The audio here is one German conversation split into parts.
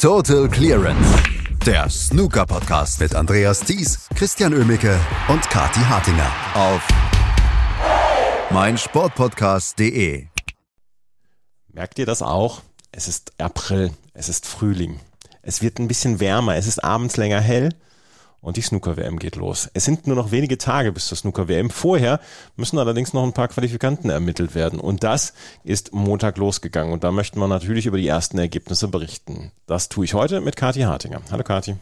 Total Clearance. Der Snooker Podcast mit Andreas Thies, Christian Ömicke und Kati Hartinger auf meinsportpodcast.de. Merkt ihr das auch? Es ist April, es ist Frühling. Es wird ein bisschen wärmer, es ist abends länger hell und die Snooker-WM geht los. Es sind nur noch wenige Tage bis zur Snooker-WM. Vorher müssen allerdings noch ein paar Qualifikanten ermittelt werden. Und das ist Montag losgegangen. Und da möchten wir natürlich über die ersten Ergebnisse berichten. Das tue ich heute mit Kathi Hartinger. Hallo Kathi.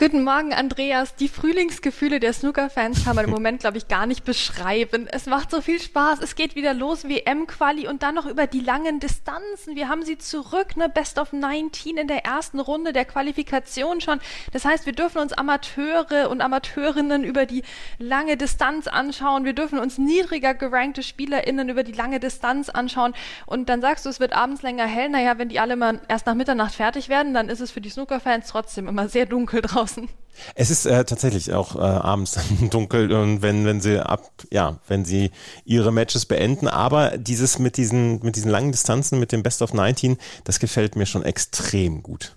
Guten Morgen, Andreas. Die Frühlingsgefühle der Snooker-Fans kann man im Moment, glaube ich, gar nicht beschreiben. Es macht so viel Spaß. Es geht wieder los, WM-Quali und dann noch über die langen Distanzen. Wir haben sie zurück, ne? Best of 19 in der ersten Runde der Qualifikation schon. Das heißt, wir dürfen uns Amateure und Amateurinnen über die lange Distanz anschauen. Wir dürfen uns niedriger gerankte SpielerInnen über die lange Distanz anschauen. Und dann sagst du, es wird abends länger hell. Naja, wenn die alle mal erst nach Mitternacht fertig werden, dann ist es für die Snooker-Fans trotzdem immer sehr dunkel draußen draußen. Es ist äh, tatsächlich auch äh, abends dunkel und wenn wenn sie ab ja wenn sie ihre Matches beenden, aber dieses mit diesen mit diesen langen Distanzen mit dem Best of 19, das gefällt mir schon extrem gut.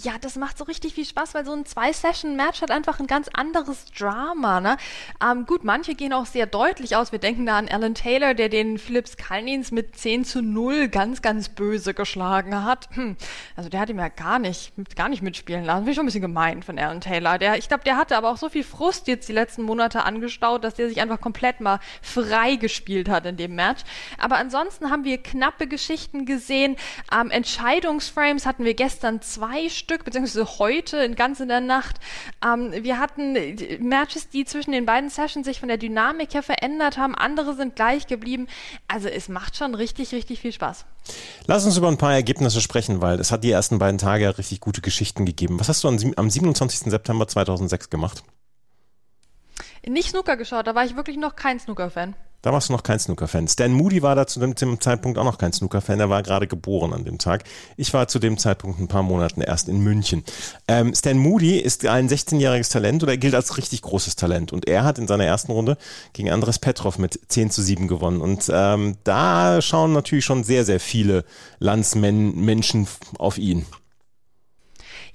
Ja, das macht so richtig viel Spaß, weil so ein Zwei-Session-Match hat einfach ein ganz anderes Drama. Ne? Ähm, gut, manche gehen auch sehr deutlich aus. Wir denken da an Alan Taylor, der den Philips Kalnins mit 10 zu 0 ganz, ganz böse geschlagen hat. Hm. Also der hat ihm ja gar nicht, gar nicht mitspielen lassen. Finde ich schon ein bisschen gemein von Alan Taylor. Der, ich glaube, der hatte aber auch so viel Frust jetzt die letzten Monate angestaut, dass der sich einfach komplett mal frei gespielt hat in dem Match. Aber ansonsten haben wir knappe Geschichten gesehen. Ähm, Entscheidungsframes hatten wir gestern zwei Stück Stück, beziehungsweise heute, in ganz in der Nacht. Ähm, wir hatten Matches, die zwischen den beiden Sessions sich von der Dynamik her verändert haben, andere sind gleich geblieben. Also es macht schon richtig, richtig viel Spaß. Lass uns über ein paar Ergebnisse sprechen, weil es hat die ersten beiden Tage richtig gute Geschichten gegeben. Was hast du am 27. September 2006 gemacht? Nicht Snooker geschaut, da war ich wirklich noch kein Snooker-Fan. Da warst du noch kein Snooker-Fan. Stan Moody war da zu dem, Zeitpunkt auch noch kein Snooker-Fan. Er war gerade geboren an dem Tag. Ich war zu dem Zeitpunkt ein paar Monaten erst in München. Ähm, Stan Moody ist ein 16-jähriges Talent oder er gilt als richtig großes Talent. Und er hat in seiner ersten Runde gegen Andres Petrov mit 10 zu 7 gewonnen. Und ähm, da schauen natürlich schon sehr, sehr viele Landsmenschen auf ihn.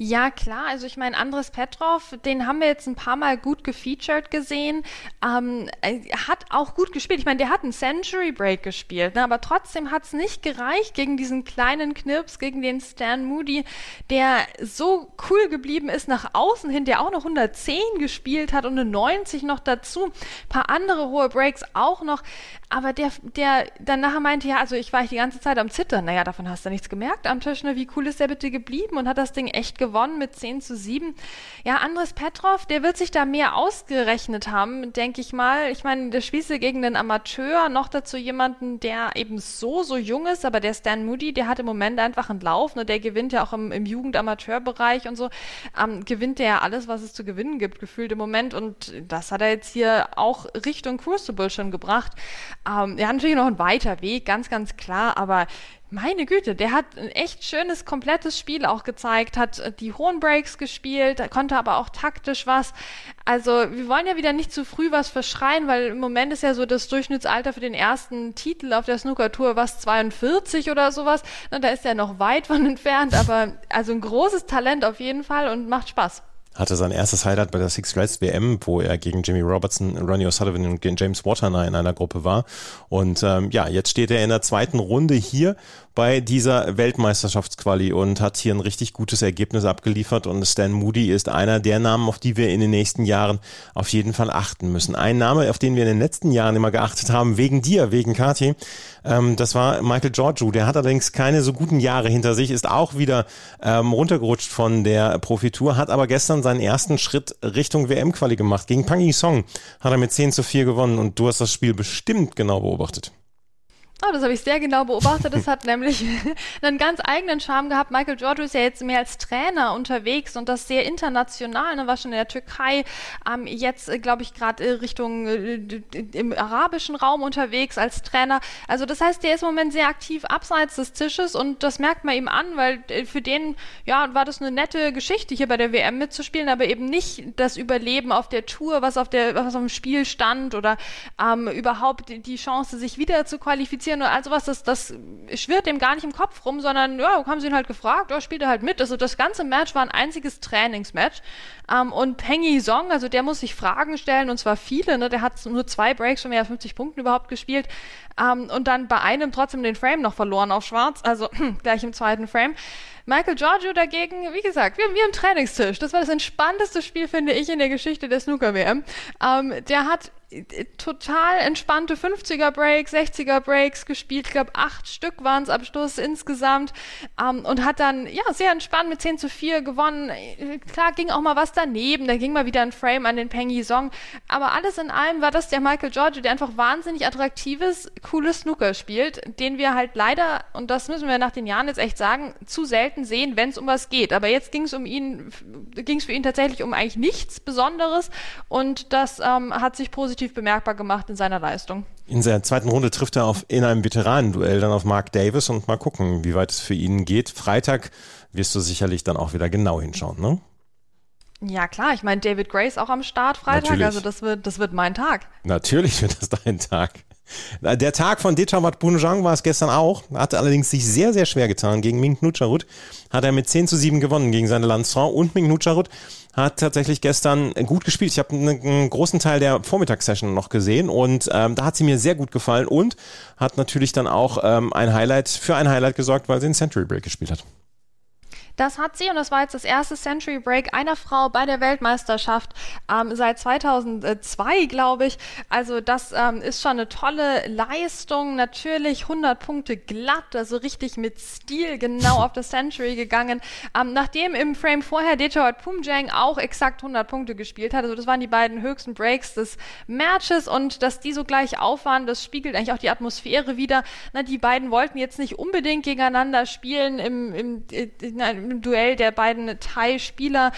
Ja, klar. Also ich meine, Andres Petrov, den haben wir jetzt ein paar Mal gut gefeatured gesehen. Ähm, er hat auch gut gespielt. Ich meine, der hat einen Century Break gespielt, ne? aber trotzdem hat es nicht gereicht gegen diesen kleinen Knirps, gegen den Stan Moody, der so cool geblieben ist nach außen hin, der auch noch 110 gespielt hat und eine 90 noch dazu. Ein paar andere hohe Breaks auch noch. Aber der, der dann nachher meinte, ja, also ich war die ganze Zeit am Zittern. Naja, davon hast du nichts gemerkt am Tisch. Ne? Wie cool ist der bitte geblieben und hat das Ding echt gewonnen mit 10 zu 7. Ja, Andres Petrov, der wird sich da mehr ausgerechnet haben, denke ich mal. Ich meine, der du gegen einen Amateur, noch dazu jemanden, der eben so, so jung ist, aber der Stan Moody, der hat im Moment einfach einen Lauf, ne? der gewinnt ja auch im, im Jugend-Amateur-Bereich und so, ähm, gewinnt der ja alles, was es zu gewinnen gibt, gefühlt im Moment und das hat er jetzt hier auch Richtung Crucible schon gebracht. Ähm, er natürlich noch ein weiter Weg, ganz, ganz klar, aber meine Güte, der hat ein echt schönes, komplettes Spiel auch gezeigt, hat äh, die hohen Breaks gespielt, konnte aber auch taktisch was. Also wir wollen ja wieder nicht zu früh was verschreien, weil im Moment ist ja so das Durchschnittsalter für den ersten Titel auf der Snooker-Tour was 42 oder sowas. Na, da ist er noch weit von entfernt, aber also ein großes Talent auf jeden Fall und macht Spaß hatte sein erstes Highlight bei der Six Reds WM, wo er gegen Jimmy Robertson, Ronnie O'Sullivan und James Waterner in einer Gruppe war. Und ähm, ja, jetzt steht er in der zweiten Runde hier bei dieser Weltmeisterschaftsquali und hat hier ein richtig gutes Ergebnis abgeliefert. Und Stan Moody ist einer der Namen, auf die wir in den nächsten Jahren auf jeden Fall achten müssen. Ein Name, auf den wir in den letzten Jahren immer geachtet haben, wegen dir, wegen Kati, ähm, das war Michael Giorgio. Der hat allerdings keine so guten Jahre hinter sich, ist auch wieder ähm, runtergerutscht von der Profitour, hat aber gestern seinen ersten Schritt Richtung WM-Quali gemacht. Gegen Pang Song hat er mit 10 zu 4 gewonnen und du hast das Spiel bestimmt genau beobachtet. Oh, das habe ich sehr genau beobachtet. Das hat nämlich einen ganz eigenen Charme gehabt. Michael Giorgio ist ja jetzt mehr als Trainer unterwegs und das sehr international. Ne? War schon in der Türkei, ähm, jetzt äh, glaube ich gerade äh, Richtung äh, im arabischen Raum unterwegs als Trainer. Also das heißt, der ist im Moment sehr aktiv abseits des Tisches und das merkt man ihm an, weil äh, für den ja war das eine nette Geschichte hier bei der WM mitzuspielen, aber eben nicht das Überleben auf der Tour, was auf der was auf dem Spiel stand oder ähm, überhaupt die Chance, sich wieder zu qualifizieren Asien und all sowas, das, das schwirrt dem gar nicht im Kopf rum, sondern ja, haben sie ihn halt gefragt, ja, spielt er halt mit. Also das ganze Match war ein einziges Trainingsmatch. Ähm, und Peng Song, also der muss sich Fragen stellen und zwar viele, ne? der hat nur zwei Breaks von mehr als 50 Punkten überhaupt gespielt ähm, und dann bei einem trotzdem den Frame noch verloren auf schwarz, also gleich im zweiten Frame. Michael Giorgio dagegen, wie gesagt, wir, wir am Trainingstisch. Das war das entspannteste Spiel, finde ich, in der Geschichte der Snooker-WM. Ähm, der hat total entspannte 50er Breaks, 60er Breaks gespielt. Ich glaube, acht Stück waren es am Schluss insgesamt. Ähm, und hat dann, ja, sehr entspannt mit 10 zu 4 gewonnen. Klar ging auch mal was daneben. Da ging mal wieder ein Frame an den Pengy Song. Aber alles in allem war das der Michael Giorgio, der einfach wahnsinnig attraktives, cooles Snooker spielt, den wir halt leider, und das müssen wir nach den Jahren jetzt echt sagen, zu selten sehen, wenn es um was geht. Aber jetzt ging es um ihn, ging es für ihn tatsächlich um eigentlich nichts Besonderes. Und das ähm, hat sich positiv positiv bemerkbar gemacht in seiner Leistung. In der zweiten Runde trifft er auf, in einem Veteranenduell dann auf Mark Davis und mal gucken, wie weit es für ihn geht. Freitag wirst du sicherlich dann auch wieder genau hinschauen, ne? Ja, klar. Ich meine, David Grace auch am Start Freitag. Natürlich. Also das wird, das wird mein Tag. Natürlich wird das dein Tag. Der Tag von Dechamat Punjang war es gestern auch, hat allerdings sich sehr, sehr schwer getan. Gegen Ming Nucharut hat er mit 10 zu 7 gewonnen gegen seine Landsfrau und Ming Nucharut hat tatsächlich gestern gut gespielt. Ich habe einen großen Teil der Vormittagssession noch gesehen und ähm, da hat sie mir sehr gut gefallen und hat natürlich dann auch ähm, ein Highlight für ein Highlight gesorgt, weil sie den Century Break gespielt hat. Das hat sie und das war jetzt das erste Century Break einer Frau bei der Weltmeisterschaft ähm, seit 2002, glaube ich. Also das ähm, ist schon eine tolle Leistung. Natürlich 100 Punkte glatt, also richtig mit Stil genau auf das Century gegangen. Ähm, nachdem im Frame vorher Detroit Pumjang auch exakt 100 Punkte gespielt hat, also das waren die beiden höchsten Breaks des Matches und dass die so gleich auf waren, das spiegelt eigentlich auch die Atmosphäre wieder. Na, die beiden wollten jetzt nicht unbedingt gegeneinander spielen im, im, in, in, Duell der beiden Thai-Spieler.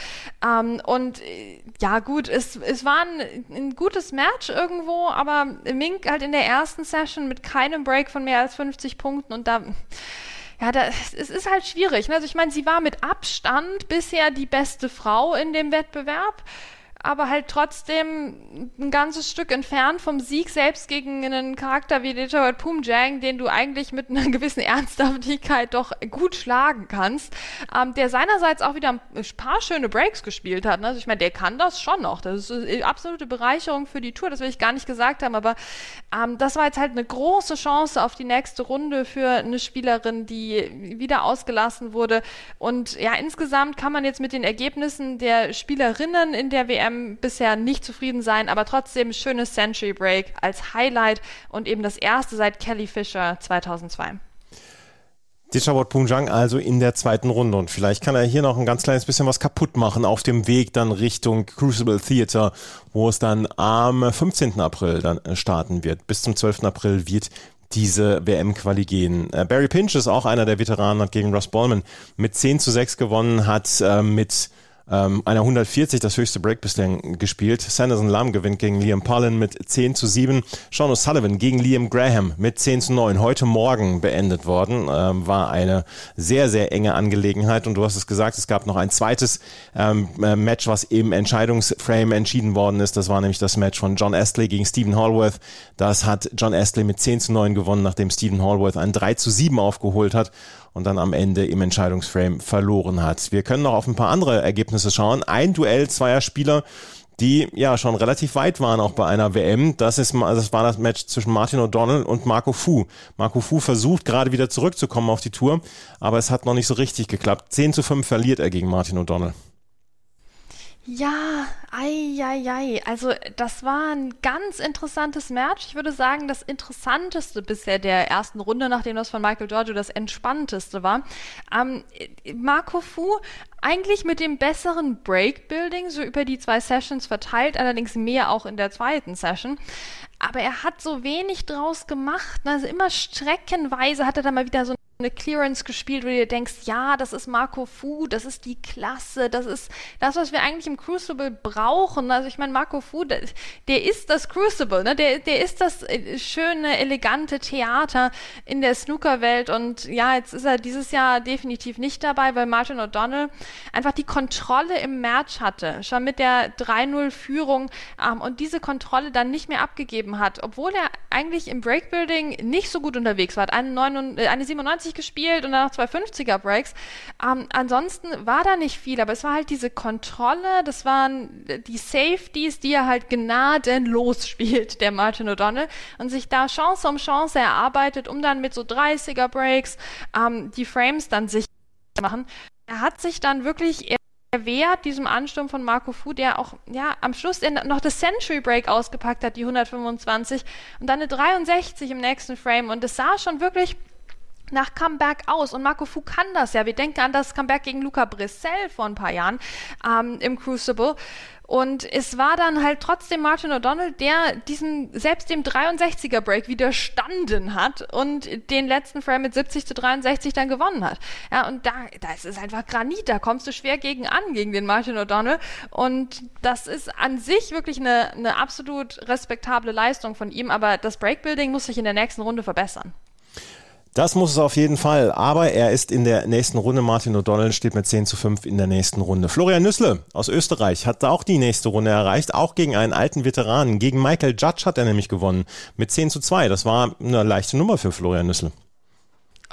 Ähm, und äh, ja, gut, es, es war ein, ein, gutes Match irgendwo, aber Mink halt in der ersten Session mit keinem Break von mehr als 50 Punkten und da ja, da, es ist halt schwierig. Ne? Also ich meine, sie war mit Abstand bisher die beste Frau in dem Wettbewerb aber halt trotzdem ein ganzes Stück entfernt vom Sieg, selbst gegen einen Charakter wie Detroit Pumjang, den du eigentlich mit einer gewissen Ernsthaftigkeit doch gut schlagen kannst, ähm, der seinerseits auch wieder ein paar schöne Breaks gespielt hat. Ne? Also ich meine, der kann das schon noch. Das ist eine absolute Bereicherung für die Tour, das will ich gar nicht gesagt haben, aber ähm, das war jetzt halt eine große Chance auf die nächste Runde für eine Spielerin, die wieder ausgelassen wurde. Und ja, insgesamt kann man jetzt mit den Ergebnissen der Spielerinnen in der WM WM bisher nicht zufrieden sein, aber trotzdem schönes Century Break als Highlight und eben das erste seit Kelly Fisher 2002. Dichabot Punjang also in der zweiten Runde und vielleicht kann er hier noch ein ganz kleines bisschen was kaputt machen auf dem Weg dann Richtung Crucible Theater, wo es dann am 15. April dann starten wird. Bis zum 12. April wird diese WM-Quali gehen. Äh, Barry Pinch ist auch einer der Veteranen, hat gegen Ross Ballman mit 10 zu 6 gewonnen, hat äh, mit ähm, einer 140 das höchste Break bislang gespielt. Sanderson Lam gewinnt gegen Liam Pollen mit 10 zu 7. Sean O'Sullivan gegen Liam Graham mit 10 zu 9. Heute Morgen beendet worden. Ähm, war eine sehr, sehr enge Angelegenheit. Und du hast es gesagt, es gab noch ein zweites ähm, äh, Match, was im Entscheidungsframe entschieden worden ist. Das war nämlich das Match von John Astley gegen Stephen Hallworth. Das hat John Astley mit 10 zu 9 gewonnen, nachdem Stephen Hallworth ein 3 zu 7 aufgeholt hat und dann am Ende im Entscheidungsframe verloren hat. Wir können noch auf ein paar andere Ergebnisse schauen. Ein Duell zweier Spieler, die ja schon relativ weit waren auch bei einer WM. Das ist das war das Match zwischen Martin O'Donnell und Marco Fu. Marco Fu versucht gerade wieder zurückzukommen auf die Tour, aber es hat noch nicht so richtig geklappt. 10 zu 5 verliert er gegen Martin O'Donnell. Ja, ei, ei, ei. Also das war ein ganz interessantes Match. Ich würde sagen, das interessanteste bisher der ersten Runde, nachdem das von Michael Giorgio das entspannteste war. Ähm, Marco Fu eigentlich mit dem besseren Breakbuilding, so über die zwei Sessions verteilt, allerdings mehr auch in der zweiten Session. Aber er hat so wenig draus gemacht. Also immer streckenweise hat er da mal wieder so eine Clearance gespielt, wo du dir denkst, ja, das ist Marco Fu, das ist die Klasse, das ist das, was wir eigentlich im Crucible brauchen. Also ich meine, Marco Fu, der, der, ist das Crucible, ne? der, der ist das äh, schöne, elegante Theater in der Snookerwelt und ja, jetzt ist er dieses Jahr definitiv nicht dabei, weil Martin O'Donnell einfach die Kontrolle im Match hatte, schon mit der 3-0-Führung ähm, und diese Kontrolle dann nicht mehr abgegeben hat, obwohl er eigentlich im Breakbuilding nicht so gut unterwegs war. Hat eine, 9, äh, eine 97 120 gespielt und dann noch zwei 50er Breaks. Ähm, ansonsten war da nicht viel, aber es war halt diese Kontrolle, das waren die Safeties, die er halt gnadenlos spielt, der Martin O'Donnell, und sich da Chance um Chance erarbeitet, um dann mit so 30er Breaks ähm, die Frames dann sicher zu machen. Er hat sich dann wirklich wehrt diesem Ansturm von Marco Fu, der auch ja am Schluss noch das Century Break ausgepackt hat, die 125 und dann eine 63 im nächsten Frame und es sah schon wirklich nach Comeback aus. Und Marco Fu kann das ja. Wir denken an das Comeback gegen Luca Brissell vor ein paar Jahren ähm, im Crucible. Und es war dann halt trotzdem Martin O'Donnell, der diesen, selbst dem 63er Break widerstanden hat und den letzten Frame mit 70 zu 63 dann gewonnen hat. Ja, und da, da ist es einfach Granit, da kommst du schwer gegen an, gegen den Martin O'Donnell. Und das ist an sich wirklich eine, eine absolut respektable Leistung von ihm, aber das Breakbuilding muss sich in der nächsten Runde verbessern. Das muss es auf jeden Fall. Aber er ist in der nächsten Runde. Martin O'Donnell steht mit 10 zu 5 in der nächsten Runde. Florian Nüssle aus Österreich hat auch die nächste Runde erreicht. Auch gegen einen alten Veteranen. Gegen Michael Judge hat er nämlich gewonnen. Mit 10 zu 2. Das war eine leichte Nummer für Florian Nüssle.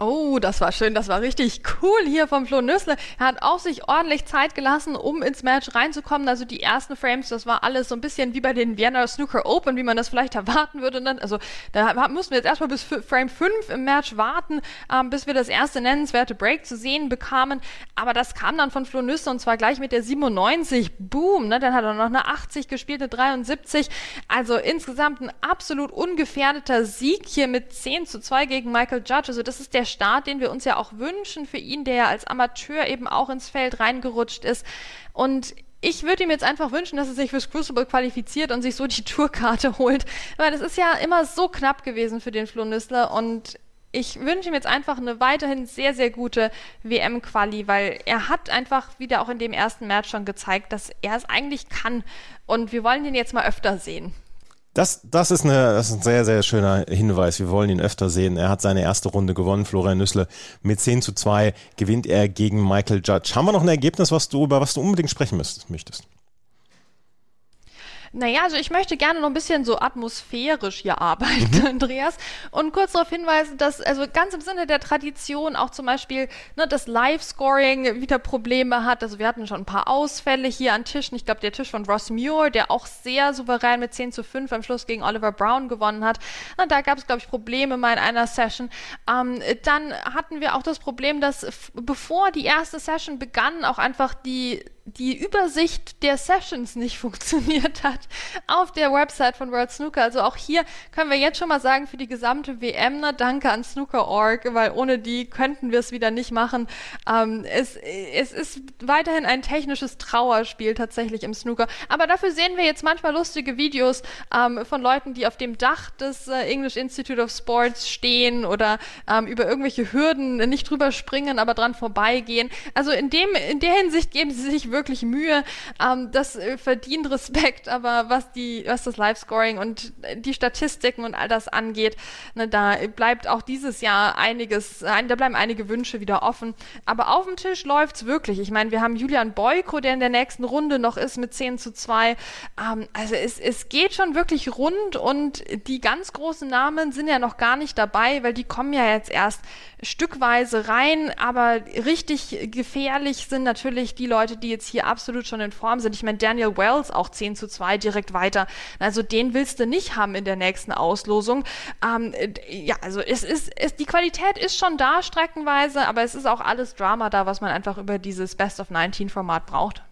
Oh, das war schön, das war richtig cool hier vom Flo Nüssle. Er hat auch sich ordentlich Zeit gelassen, um ins Match reinzukommen. Also die ersten Frames, das war alles so ein bisschen wie bei den Vienna Snooker Open, wie man das vielleicht erwarten würde. Und dann, also da mussten wir jetzt erstmal bis Frame 5 im Match warten, ähm, bis wir das erste nennenswerte Break zu sehen bekamen. Aber das kam dann von Flo Nüssle und zwar gleich mit der 97. Boom, ne? Dann hat er noch eine 80 gespielt, eine 73. Also insgesamt ein absolut ungefährdeter Sieg hier mit 10 zu 2 gegen Michael Judge. Also das ist der Start, den wir uns ja auch wünschen für ihn, der ja als Amateur eben auch ins Feld reingerutscht ist. Und ich würde ihm jetzt einfach wünschen, dass er sich fürs Crucible qualifiziert und sich so die Tourkarte holt. Weil das ist ja immer so knapp gewesen für den Flo Nüssler und ich wünsche ihm jetzt einfach eine weiterhin sehr, sehr gute WM-Quali, weil er hat einfach wieder auch in dem ersten Match schon gezeigt, dass er es eigentlich kann. Und wir wollen ihn jetzt mal öfter sehen. Das, das, ist eine, das ist ein sehr, sehr schöner Hinweis. Wir wollen ihn öfter sehen. Er hat seine erste Runde gewonnen. Florian Nüssle mit 10 zu 2 gewinnt er gegen Michael Judge. Haben wir noch ein Ergebnis, was du, über was du unbedingt sprechen möchtest? Naja, also ich möchte gerne noch ein bisschen so atmosphärisch hier arbeiten, mhm. Andreas. Und kurz darauf hinweisen, dass also ganz im Sinne der Tradition auch zum Beispiel ne, das Live-Scoring wieder Probleme hat. Also wir hatten schon ein paar Ausfälle hier an Tischen. Ich glaube, der Tisch von Ross Muir, der auch sehr souverän mit 10 zu 5 am Schluss gegen Oliver Brown gewonnen hat. Na, da gab es, glaube ich, Probleme mal in einer Session. Ähm, dann hatten wir auch das Problem, dass bevor die erste Session begann, auch einfach die die Übersicht der Sessions nicht funktioniert hat auf der Website von World Snooker. Also auch hier können wir jetzt schon mal sagen, für die gesamte WM, na, danke an Snooker.org, weil ohne die könnten wir es wieder nicht machen. Ähm, es, es ist weiterhin ein technisches Trauerspiel tatsächlich im Snooker. Aber dafür sehen wir jetzt manchmal lustige Videos ähm, von Leuten, die auf dem Dach des äh, English Institute of Sports stehen oder ähm, über irgendwelche Hürden nicht drüber springen, aber dran vorbeigehen. Also in dem, in der Hinsicht geben sie sich wirklich Mühe. Ähm, das äh, verdient Respekt, aber was die, was das Live-Scoring und die Statistiken und all das angeht, ne, da bleibt auch dieses Jahr einiges, ein, da bleiben einige Wünsche wieder offen. Aber auf dem Tisch läuft's wirklich. Ich meine, wir haben Julian Boyko, der in der nächsten Runde noch ist mit 10 zu 2. Ähm, also es, es geht schon wirklich rund und die ganz großen Namen sind ja noch gar nicht dabei, weil die kommen ja jetzt erst stückweise rein, aber richtig gefährlich sind natürlich die Leute, die jetzt hier absolut schon in Form sind. Ich meine, Daniel Wells auch 10 zu 2 direkt weiter. Also den willst du nicht haben in der nächsten Auslosung. Ähm, ja, also es ist, es, die Qualität ist schon da streckenweise, aber es ist auch alles Drama da, was man einfach über dieses Best of 19 Format braucht.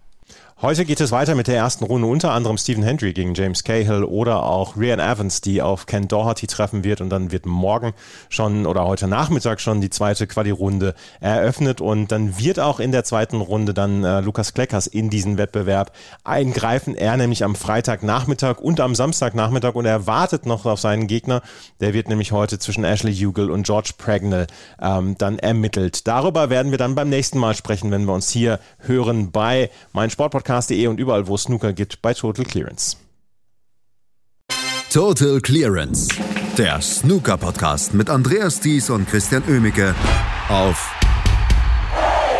Heute geht es weiter mit der ersten Runde, unter anderem Stephen Hendry gegen James Cahill oder auch Ryan Evans, die auf Ken Doherty treffen wird und dann wird morgen schon oder heute Nachmittag schon die zweite Quali-Runde eröffnet und dann wird auch in der zweiten Runde dann äh, Lukas Kleckers in diesen Wettbewerb eingreifen. Er nämlich am Freitagnachmittag und am Samstagnachmittag und er wartet noch auf seinen Gegner. Der wird nämlich heute zwischen Ashley Hugel und George Pragnell ähm, dann ermittelt. Darüber werden wir dann beim nächsten Mal sprechen, wenn wir uns hier hören bei meinem Sportpodcast podcast.de und überall, wo es Snooker gibt, bei Total Clearance. Total Clearance, der Snooker-Podcast mit Andreas Thies und Christian Oemicke auf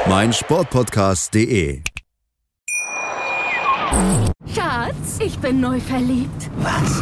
meinsportpodcast.de. Schatz, ich bin neu verliebt. Was?